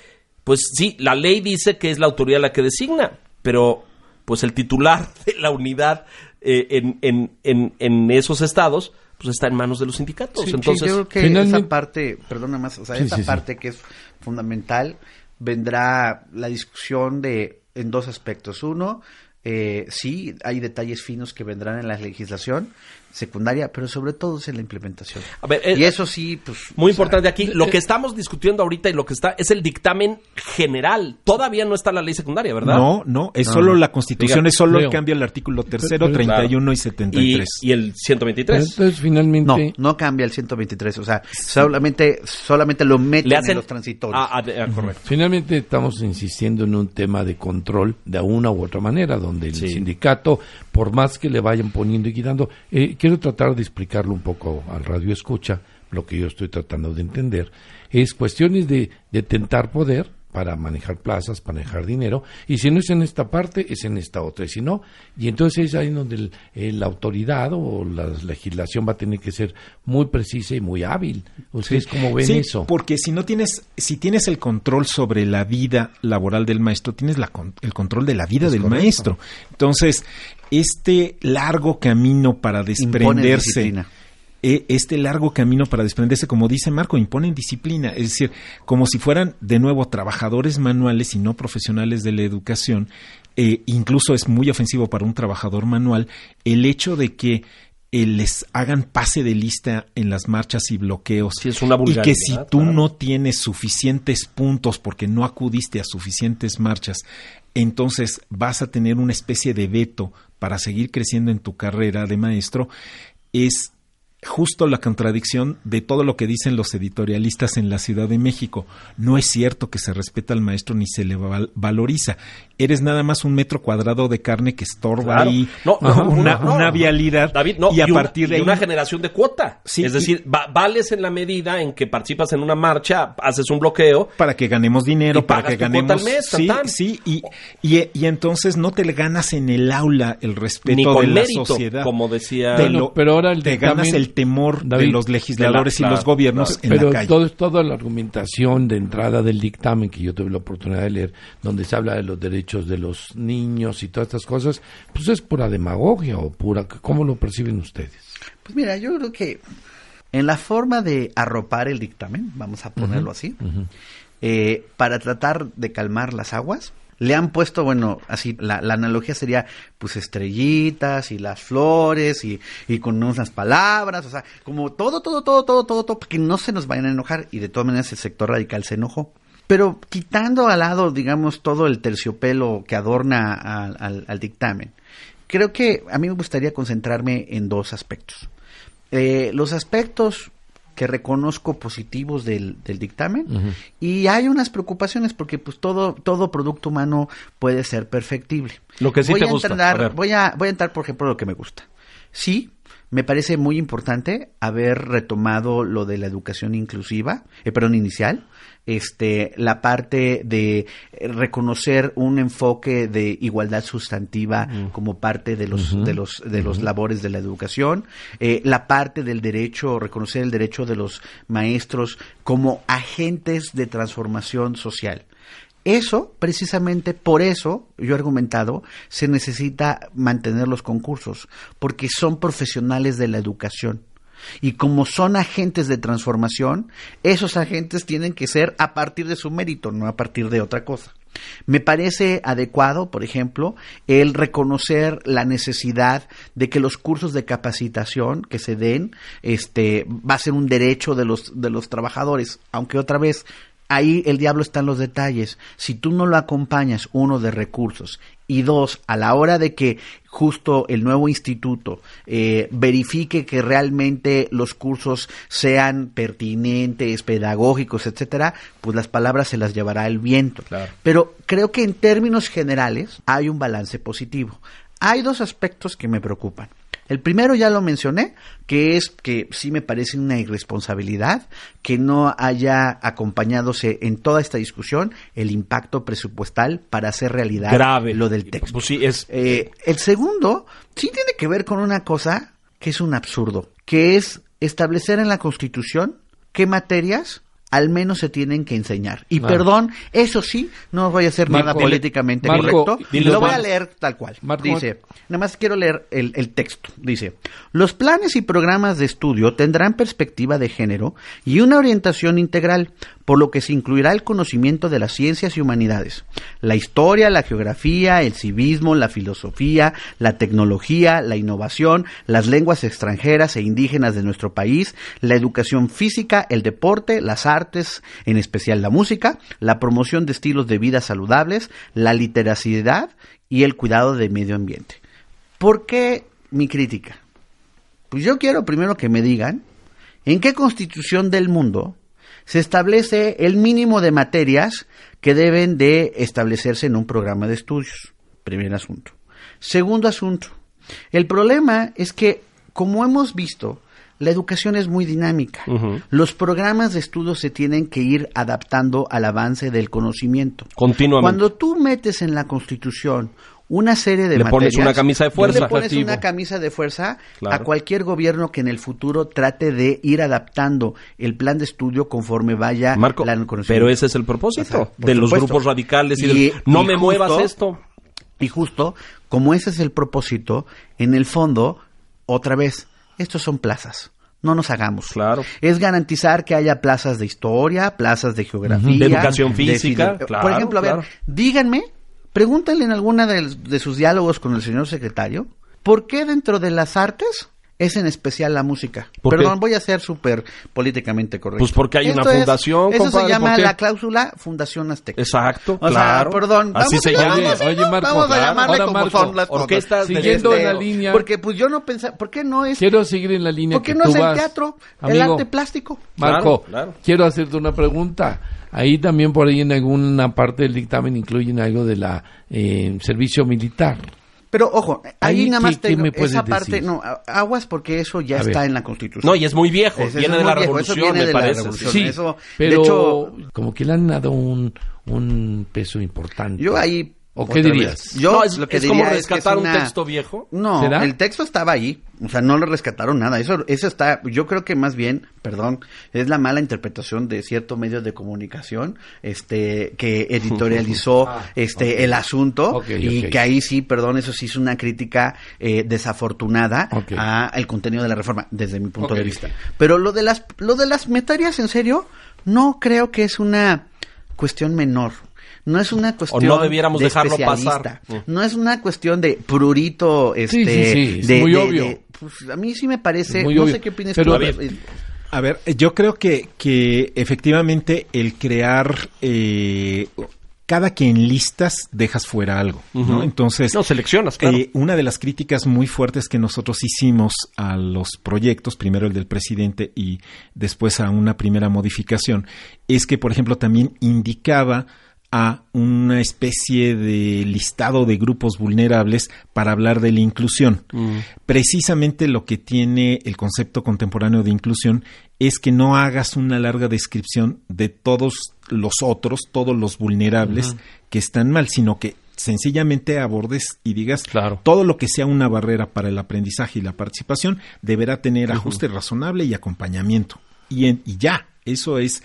pues sí, la ley dice que es la autoridad la que designa, pero pues el titular de la unidad eh, en, en, en, en esos estados pues está en manos de los sindicatos. Sí, sí, Entonces, yo creo que finalmente- esa parte, perdona más, o sea, Sí, esa sí, sí. parte que es fundamental, vendrá la discusión de en dos aspectos. Uno, eh, sí, hay detalles finos que vendrán en la legislación secundaria, pero sobre todo es en la implementación. A ver, eh, y eso sí, pues... Muy sea, importante aquí, lo que estamos discutiendo ahorita y lo que está es el dictamen general. Todavía no está la ley secundaria, ¿verdad? No, no, es No, solo no. la constitución, Diga, es solo Leo. cambia el artículo tercero, Pero- 31 y Y, 73. y el Pero 123. entonces, finalmente, No, no cambia el 123, o sea, solamente, solamente lo meten Le hacen en los transitorios. Ah, ah, ah, correcto. Finalmente estamos insistiendo en un tema de control de una u otra manera, donde el Sí. sindicato, por más que le vayan poniendo y quitando, eh, quiero tratar de explicarlo un poco al radio escucha, lo que yo estoy tratando de entender, es cuestiones de, de tentar poder para manejar plazas, para manejar dinero, y si no es en esta parte, es en esta otra, y si no, y entonces es ahí donde el- la autoridad o la legislación va a tener que ser muy precisa y muy hábil. ¿Ustedes cómo ven Sí, eso? porque si no tienes, si tienes el control sobre la vida laboral del maestro, tienes la con- el control de la vida Es del correcto. maestro. Entonces, este largo camino para Impone desprenderse, disciplina. Eh, este largo camino para desprenderse, como dice Marco, imponen disciplina, es decir, como si fueran de nuevo trabajadores manuales y no profesionales de la educación. eh, incluso es muy ofensivo para un trabajador manual el hecho de que eh, les hagan pase de lista en las marchas y bloqueos. Sí, es una y que si tú claro. no tienes suficientes puntos porque no acudiste a suficientes marchas, entonces vas a tener una especie de veto para seguir creciendo en tu carrera de maestro, es justo la contradicción de todo lo que dicen los editorialistas en la Ciudad de México. No es cierto que se respeta al maestro ni se le val- valoriza. Eres nada más un metro cuadrado de carne que estorba Claro. ahí No, no, una, no, una vialidad David, no, y a un- partir de y ahí una generación de cuota. Sí, es y- decir, va- vales en la medida en que participas en una marcha, haces un bloqueo. para que ganemos dinero, Y para que tu cuota ganemos al mes, sí, tan. sí, y, y, y entonces no te le ganas en el aula el respeto Ni de con la mérito, sociedad. como decía. Te Bueno, lo- pero ahora el te ganas el temor de los legisladores de la- y los gobiernos en Pero la calle. todo, toda la argumentación de entrada del dictamen que yo tuve la oportunidad de leer, donde se habla de los derechos de los niños y todas estas cosas, pues es pura demagogia o pura... ¿Cómo lo perciben ustedes? Pues mira, yo creo que en la forma de arropar el dictamen, vamos a ponerlo así, eh, para tratar de calmar las aguas, le han puesto, bueno, así, la, la analogía sería, pues, estrellitas y las flores y, y con unas palabras, o sea, como todo, todo, todo, todo, todo, todo, para que no se nos vayan a enojar, y de todas maneras el sector radical se enojó. Pero quitando al lado, digamos, todo el terciopelo que adorna al- al- dictamen, creo que a mí me gustaría concentrarme en dos aspectos. Eh, los aspectos que reconozco positivos del, del dictamen y hay unas preocupaciones porque pues todo todo producto humano puede ser perfectible. Lo que sí voy te a gusta, entrar- a voy a voy a entrar por ejemplo lo que me gusta. Sí, me parece muy importante haber retomado lo de la educación inclusiva, eh, perdón, inicial, este, la parte de eh, reconocer un enfoque de igualdad sustantiva como parte de los, de los, de los labores de la educación, eh, la parte del derecho, reconocer el derecho de los maestros como agentes de transformación social. Eso, precisamente por eso, yo he argumentado, se necesita mantener los concursos, porque son profesionales de la educación. Y como son agentes de transformación, esos agentes tienen que ser a partir de su mérito, no a partir de otra cosa. Me parece adecuado, por ejemplo, el reconocer la necesidad de que los cursos de capacitación que se den, este, va a ser un derecho de los, de los trabajadores, aunque otra vez ahí el diablo está en los detalles. Si tú no lo acompañas, uno, de recursos, y dos, a la hora de que justo el nuevo instituto eh, verifique que realmente los cursos sean pertinentes, pedagógicos, etcétera, pues las palabras se las llevará el viento. Claro. Pero creo que en términos generales hay un balance positivo. Hay dos aspectos que me preocupan. El primero ya lo mencioné, que es que sí me parece una irresponsabilidad que no haya acompañadose en toda esta discusión el impacto presupuestal para hacer realidad Grave. lo del texto. Pues sí, es. Eh, el segundo sí tiene que ver con una cosa que es un absurdo, que es establecer en la Constitución qué materias al menos se tienen que enseñar. Y perdón, eso sí, no voy a hacer nada políticamente Marco, correcto. dilo, lo voy a leer tal cual. Marco, Dice, nada más quiero leer el, el texto. Dice, los planes y programas de estudio tendrán perspectiva de género y una orientación integral, por lo que se incluirá el conocimiento de las ciencias y humanidades, la historia, la geografía, el civismo, la filosofía, la tecnología, la innovación, las lenguas extranjeras e indígenas de nuestro país, la educación física, el deporte, las artes, en especial la música, la promoción de estilos de vida saludables, la literacidad y el cuidado del medio ambiente. ¿Por qué mi crítica? Pues yo quiero primero que me digan en qué constitución del mundo se establece el mínimo de materias que deben de establecerse en un programa de estudios. Primer asunto. Segundo asunto. El problema es que, como hemos visto, la educación es muy dinámica. Los programas de estudio se tienen que ir adaptando al avance del conocimiento. Continuamente. Cuando tú metes en la Constitución una serie de Le pones una camisa de fuerza. Le pones una camisa de fuerza Claro. a cualquier gobierno que en el futuro trate de ir adaptando el plan de estudio conforme vaya Marco, la pero ese es el propósito de los grupos radicales y, Y- del- no y me justo- muevas esto. Y justo, como ese es el propósito, en el fondo, otra vez, estos son plazas. No nos hagamos. Claro. Es garantizar que haya plazas de historia, plazas de geografía. De educación física, claro, Por ejemplo, a ver, díganme, pregúntenle en alguna de, de sus diálogos con el señor secretario, ¿por qué dentro de las artes es en especial la música. ¿Por Perdón, qué? voy a ser súper políticamente correcto. Pues porque hay una Esto es- fundación, Eso compadre, se llama la cláusula Fundación Azteca. Exacto, O claro. sea, perdón, Así vamos se a llama. llamarle, Oye, ¿no? Marco, vamos a claro. llamarle Ahora, como Marco, son las orquestas Siguiendo en la línea- Porque pues yo no pensaba, ¿por qué no es Quiero seguir en la línea ¿Por qué que no tú es el vas. teatro, el Amigo, arte plástico? Marco, Claro, claro. quiero hacerte una pregunta. Ahí también por ahí en alguna parte del dictamen incluyen algo de la eh, servicio militar. Pero ojo, ahí, Ahí, nada ¿qué- más qué te, me puedes esa parte, decir? no, aguas porque eso ya A está ver. en la Constitución. No, y es muy viejo, es viene muy de la viejo, eso revolución, viene me de la parece. revolución. Sí, eso- pero de hecho, como que le han dado un, un peso importante. yo ahí ¿O qué dirías? vez, Yo No, es- lo que es como diría es que rescatar es un texto viejo. No, ¿Será? el texto estaba ahí, o sea, no le rescataron nada. Eso, eso está, yo creo que más bien, perdón, es la mala interpretación de cierto medio de comunicación, este, que editorializó, este, el asunto y que ahí sí, perdón, eso sí es una crítica eh, desafortunada a el contenido de la reforma, desde mi punto de vista. Pero lo de las, lo de las metarias, en serio, no creo que es una cuestión menor. No es una cuestión no debiéramos de dejarlo pasar. Mm. No es una cuestión de prurito, este, Sí, sí, sí, es de- muy de- obvio. de- pues, a mí sí me parece, muy no obvio. sé qué opinas Pero, tú. a ver, eh, A ver, yo creo que, que efectivamente el crear eh, cada que enlistas dejas fuera algo, ¿no? Entonces, No, seleccionas, claro. eh, una de las críticas muy fuertes que nosotros hicimos a los proyectos, primero el del presidente y después a una primera modificación, es que, por ejemplo, también indicaba a una especie de listado de grupos vulnerables para hablar de la inclusión. Mm. Precisamente lo que tiene el concepto contemporáneo de inclusión es que no hagas una larga descripción de todos los otros, todos los vulnerables que están mal, sino que sencillamente abordes y digas Claro. todo lo que sea una barrera para el aprendizaje y la participación deberá tener ajuste razonable y acompañamiento. Y, en- y ya, eso es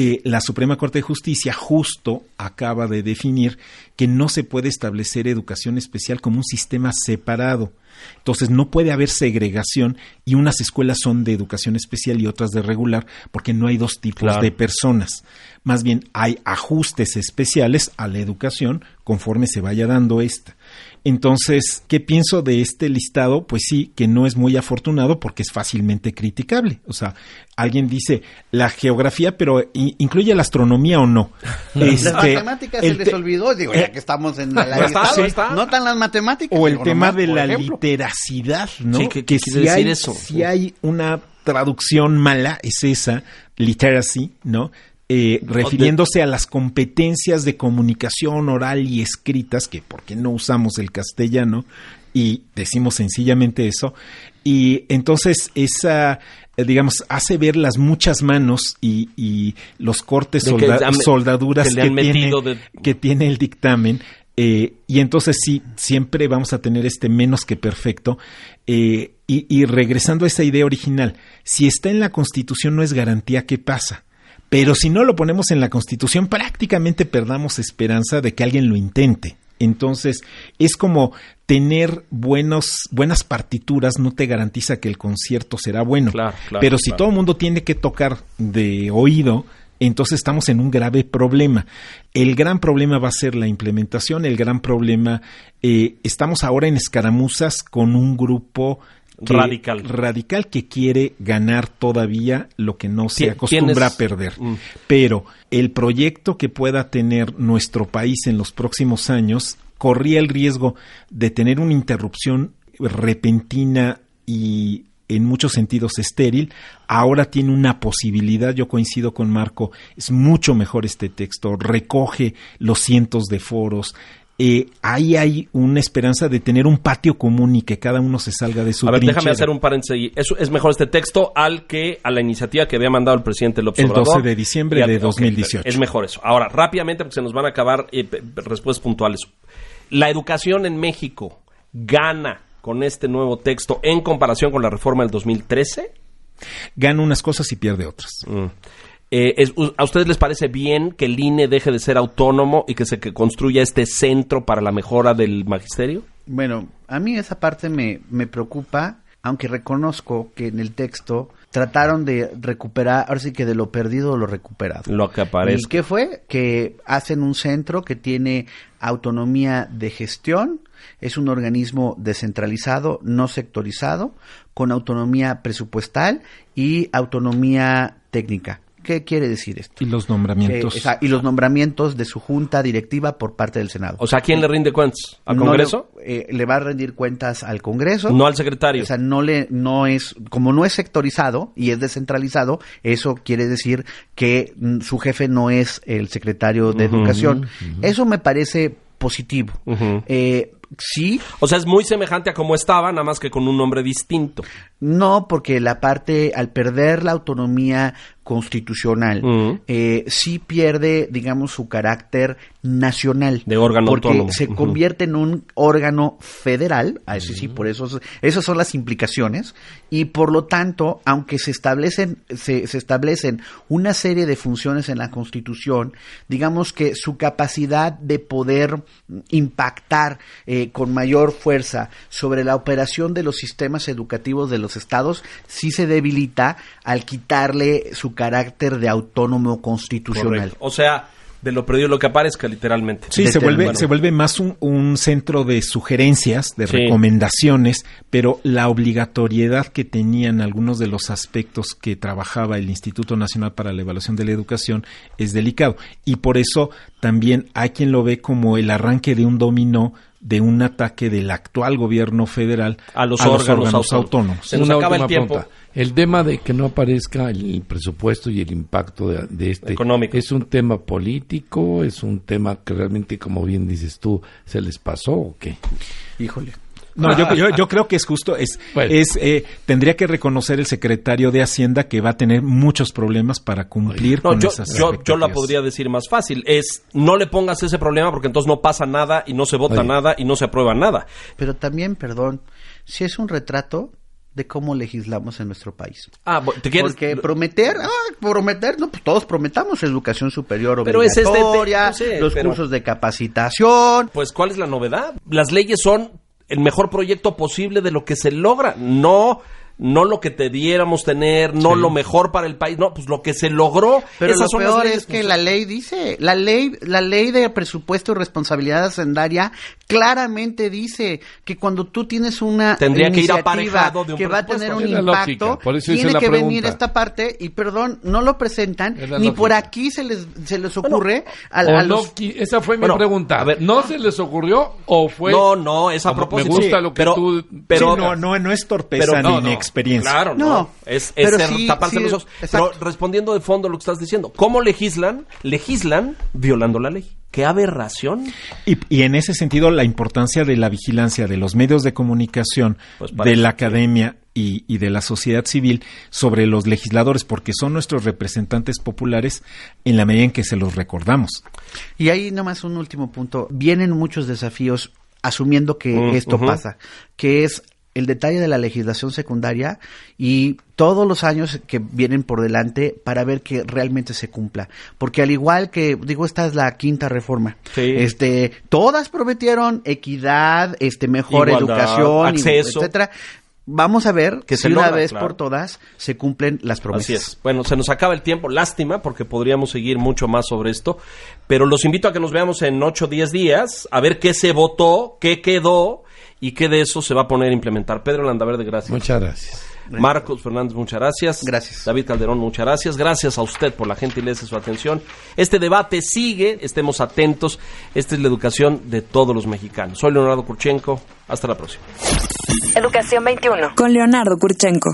eh, la Suprema Corte de Justicia justo acaba de definir que no se puede establecer educación especial como un sistema separado. Entonces no puede haber segregación y unas escuelas son de educación especial y otras de regular porque no hay dos tipos Claro. de personas. Más bien hay ajustes especiales a la educación conforme se vaya dando esta. Entonces, ¿qué pienso de este listado? Pues sí, que no es muy afortunado porque es fácilmente criticable. O sea, alguien dice la geografía, pero i- incluye la astronomía o no. las Este, matemáticas se les olvidó, digo, eh, ya que estamos en la, está, listado, está. no tan las matemáticas. o el digo, tema nomás, de la ejemplo. literacidad, ¿no? Sí, ¿qué- qué quiere si decir hay, eso? si hay una traducción mala, es esa, literacy, ¿no? Eh, refiriéndose a las competencias de comunicación oral y escritas, que por qué no usamos el castellano y decimos sencillamente eso, y entonces esa, eh, digamos, hace ver las muchas manos y, y los cortes, que soldaduras que que, le han tiene, metido de- que tiene el dictamen. eh, y entonces sí, siempre vamos a tener este menos que perfecto. eh, y, y regresando a esa idea original, si está en la Constitución no es garantía que pasa. Pero si no lo ponemos en la Constitución, prácticamente perdamos esperanza de que alguien lo intente. Entonces, es como tener buenos, buenas partituras no te garantiza que el concierto será bueno. Claro, claro, Pero si claro. todo el mundo tiene que tocar de oído, entonces estamos en un grave problema. El gran problema va a ser la implementación, el gran problema, eh, estamos ahora en escaramuzas con un grupo que- Radical. radical que quiere ganar todavía lo que no se ¿Qui- acostumbra a perder. Mm. Pero el proyecto que pueda tener nuestro país en los próximos años corría el riesgo de tener una interrupción repentina y en muchos sentidos estéril, ahora tiene una posibilidad, yo coincido con Marco, es mucho mejor este texto, recoge los cientos de foros, eh, ahí hay una esperanza de tener un patio común y que cada uno se salga de su A ver, déjame hacer un paréntesis. Es, es mejor este texto al que a la iniciativa que había mandado el presidente López El Obrador. 12 de diciembre al- de ok, 2018. es mejor eso. Ahora, rápidamente, porque se nos van a acabar eh, respuestas puntuales. La educación en México gana con este nuevo texto en comparación con la reforma del 2013. Gana unas cosas y pierde otras. Mm. Eh, es- ¿A ustedes les parece bien que el INE deje de ser autónomo y que se que construya este centro para la mejora del magisterio? Bueno, a mí esa parte me, me preocupa, aunque reconozco que en el texto trataron de recuperar, ahora sí que de lo perdido lo recuperado. Lo que aparece. ¿Y qué fue? Que hacen un centro que tiene autonomía de gestión, es un organismo descentralizado, no sectorizado, con autonomía presupuestal y autonomía técnica. ¿Qué quiere decir esto? Y los nombramientos. Que- esa- y los nombramientos de su junta directiva por parte del Senado. O sea, ¿a quién le rinde cuentas? ¿Al No Congreso? le, eh, le va a rendir cuentas al Congreso. No, al secretario. O sea, no le, no es, como no es sectorizado y es descentralizado, eso quiere decir que mm, su jefe no es el secretario de Educación. Eso me parece positivo. Eh, sí, O sea, es muy semejante a como estaba, nada más que con un nombre distinto. no, porque la parte, al perder la autonomía constitucional, eh, sí pierde, digamos, su carácter nacional. De órgano porque autónomo. se convierte en un órgano federal, a eso sí, por eso, es- esas son las implicaciones, y por lo tanto, aunque se establecen, se, se establecen una serie de funciones en la Constitución, digamos que su capacidad de poder impactar eh, con mayor fuerza sobre la operación de los sistemas educativos de los estados, sí se debilita al quitarle su carácter de autónomo constitucional. Correcto. O sea, de lo perdido lo que aparezca, literalmente. Sí, se vuelve, el- se vuelve más un, un centro de sugerencias, de Sí. recomendaciones, pero la obligatoriedad que tenían algunos de los aspectos que trabajaba el Instituto Nacional para la Evaluación de la Educación es delicado. Y por eso también hay quien lo ve como el arranque de un dominó de un ataque del actual gobierno federal A los órganos autónomos. autónomos. Se nos Una acaba el tiempo. pregunta. El tema de que no aparezca el presupuesto y el impacto de, de este Económico. es un tema político, es un tema que realmente, como bien dices tú, se les pasó o qué. Híjole. No, yo, yo, yo creo que es justo, es, Bueno. es eh, tendría que reconocer el secretario de Hacienda que va a tener muchos problemas para cumplir No, con yo, esas yo, yo la podría decir más fácil. Es no le pongas ese problema porque entonces no pasa nada y no se vota Oye. nada y no se aprueba nada. Pero también, perdón, si es un retrato de cómo legislamos en nuestro país. Ah, ¿te quieres? Porque prometer, ah, prometer, no, pues todos prometamos educación superior Pero es este obligatoria, te- sí, los pero- cursos de capacitación. Pues, ¿cuál es la novedad? Las leyes son el mejor proyecto posible de lo que se logra. No, no lo que te diéramos tener, no lo mejor para el país, no, pues lo que se logró. Pero Esas lo peor es que la ley dice, la ley, la ley de presupuesto y responsabilidad hacendaria claramente dice que cuando tú tienes una Tendría que ir iniciativa aparejado de un que va a tener un impacto, tiene que venir esta parte y perdón, no lo presentan ni por aquí se les se les ocurre a, O a los esa fue mi Bueno, pregunta. a ver. ¿No se les ocurrió o fue...? No, no, es a propósito. Me gusta Sí, lo que pero, tú... pero, Sí, no, no, no es torpeza pero- ni no, no. inexperiencia. Claro, no. No, es es pero ser- sí, taparse sí, los ojos. exacto. Pero respondiendo de fondo a lo que estás diciendo, ¿cómo legislan? Legislan violando la ley. ¡Qué aberración! Y, y en ese sentido, la importancia de la vigilancia de los medios de comunicación, Pues de la academia y, y de la sociedad civil sobre los legisladores, porque son nuestros representantes populares en la medida en que se los recordamos. Y ahí nomás un último punto. Vienen muchos desafíos asumiendo que Mm, esto pasa, que es el detalle de la legislación secundaria y todos los años que vienen por delante para ver que realmente se cumpla. Porque al igual que, digo, esta es la quinta reforma. Sí. Este, todas prometieron equidad, este, mejor Igualdad, educación, acceso. etcétera. Vamos a ver Que si una logra, vez claro. por todas se cumplen las promesas. Así es. Bueno, se nos acaba el tiempo. Lástima, porque podríamos seguir mucho más sobre esto. Pero los invito a que nos veamos en 8 o 10 días, a ver qué se votó, qué quedó y qué de eso se va a poner a implementar. Pedro Landaverde, gracias. Muchas gracias. Marcos Fernández, muchas gracias. Gracias. David Calderón, muchas gracias. Gracias a usted por la gentileza y su atención. Este debate sigue, estemos atentos. Esta es la educación de todos los mexicanos. Soy Leonardo Kurchenko. Hasta la próxima. Educación 21. Con Leonardo Kurchenko.